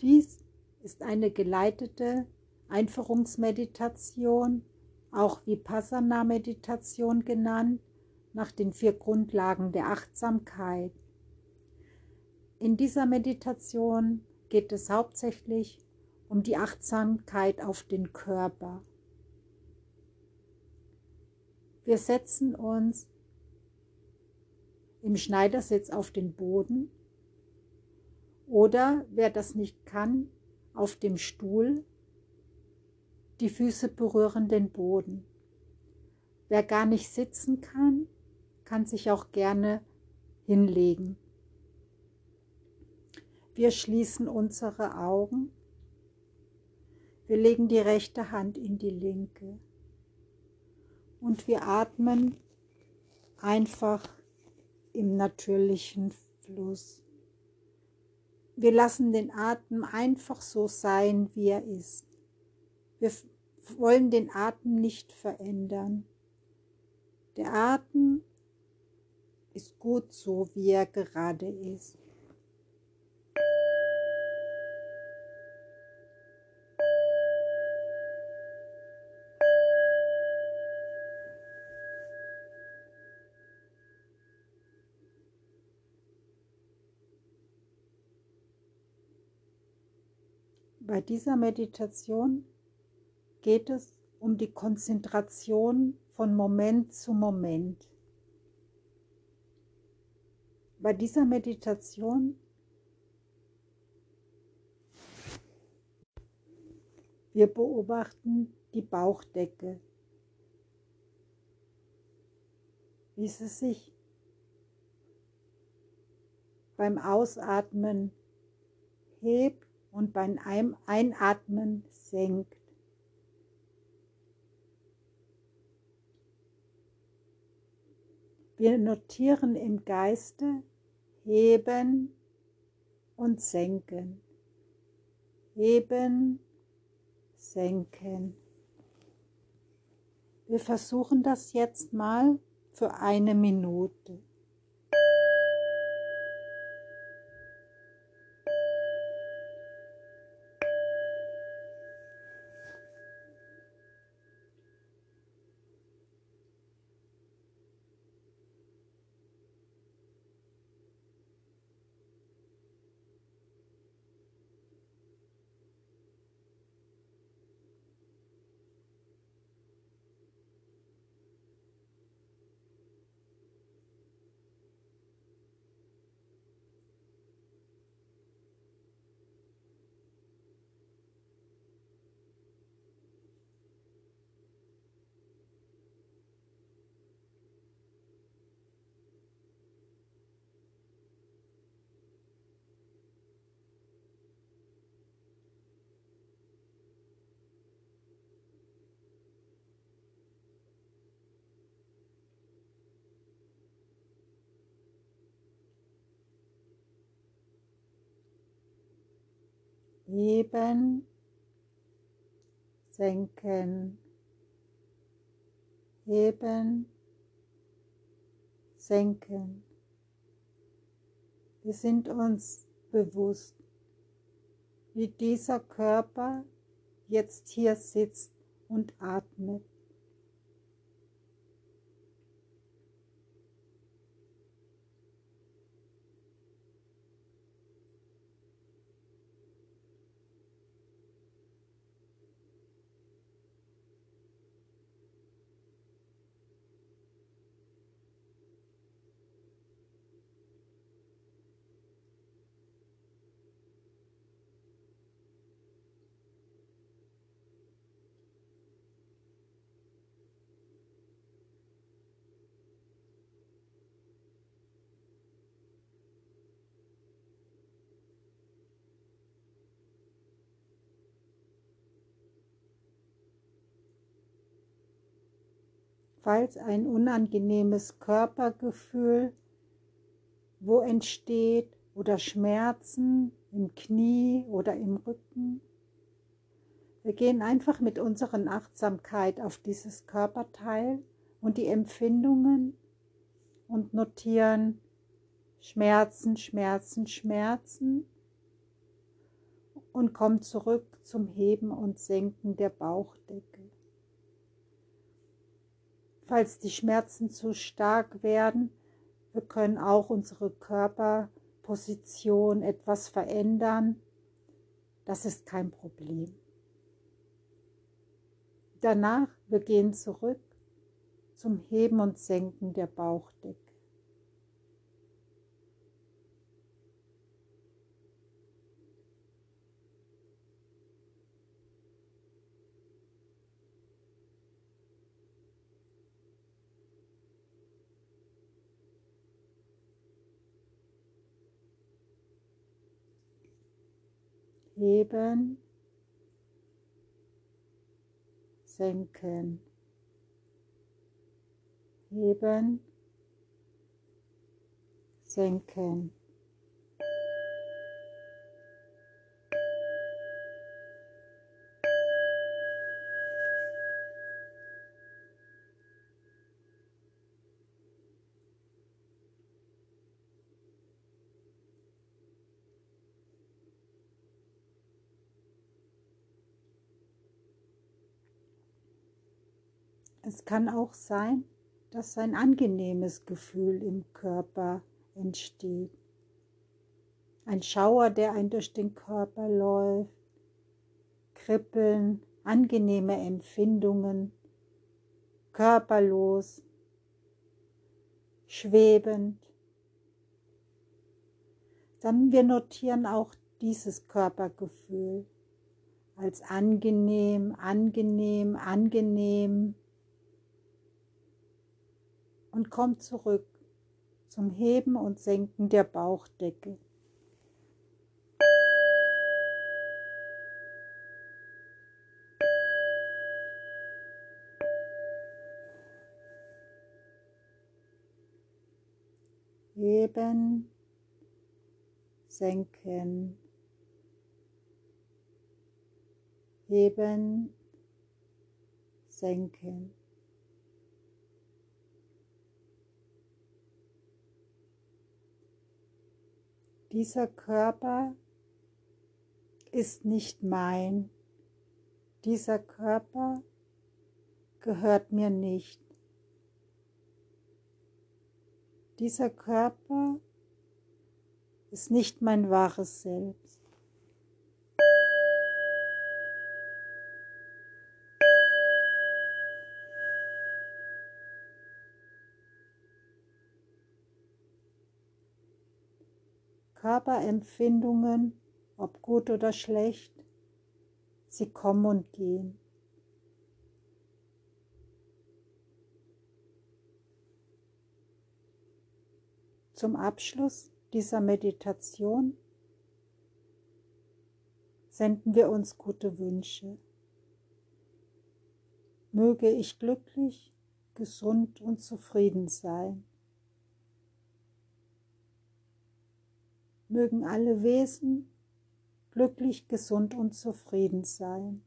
Dies ist eine geleitete Einführungsmeditation, auch Vipassana-Meditation genannt, nach den vier Grundlagen der Achtsamkeit. In dieser Meditation geht es hauptsächlich um die Achtsamkeit auf den Körper. Wir setzen uns im Schneidersitz auf den Boden oder wer das nicht kann, auf dem Stuhl. Die Füße berühren den Boden. Wer gar nicht sitzen kann, kann sich auch gerne hinlegen. Wir schließen unsere Augen. Wir legen die rechte Hand in die linke. Und wir atmen einfach im natürlichen Fluss. Wir lassen den Atem einfach so sein, wie er ist. Wir wollen den Atem nicht verändern. Der Atem ist gut so, wie er gerade ist. Bei dieser Meditation geht es um die Konzentration von Moment zu Moment. Bei dieser Meditation wir beobachten die Bauchdecke, wie sie sich beim Ausatmen hebt und beim Einatmen senkt. Wir notieren im Geiste heben und senken, heben, senken. Wir versuchen das jetzt mal für eine Minute. Heben, senken, heben, senken. Wir sind uns bewusst, wie dieser Körper jetzt hier sitzt und atmet. Falls ein unangenehmes Körpergefühl wo entsteht oder Schmerzen im Knie oder im Rücken. Wir gehen einfach mit unserer Achtsamkeit auf dieses Körperteil und die Empfindungen und notieren Schmerzen, Schmerzen, Schmerzen und komm zurück zum Heben und Senken der Bauchdecke. Falls die Schmerzen zu stark werden, wir können auch unsere Körperposition etwas verändern. Das ist kein Problem. Danach, wir gehen zurück zum Heben und Senken der Bauchdecke. Heben, senken, heben, senken. Es kann auch sein, dass ein angenehmes Gefühl im Körper entsteht. Ein Schauer, der ein durch den Körper läuft, Kribbeln, angenehme Empfindungen, körperlos, schwebend. Dann wir notieren auch dieses Körpergefühl als angenehm, angenehm, angenehm, und komm zurück zum Heben und Senken der Bauchdecke. Heben, senken, heben, senken. Dieser Körper ist nicht mein. Dieser Körper gehört mir nicht. Dieser Körper ist nicht mein wahres Selbst. Körperempfindungen, ob gut oder schlecht, sie kommen und gehen. Zum Abschluss dieser Meditation senden wir uns gute Wünsche. Möge ich glücklich, gesund und zufrieden sein. Mögen alle Wesen glücklich, gesund und zufrieden sein.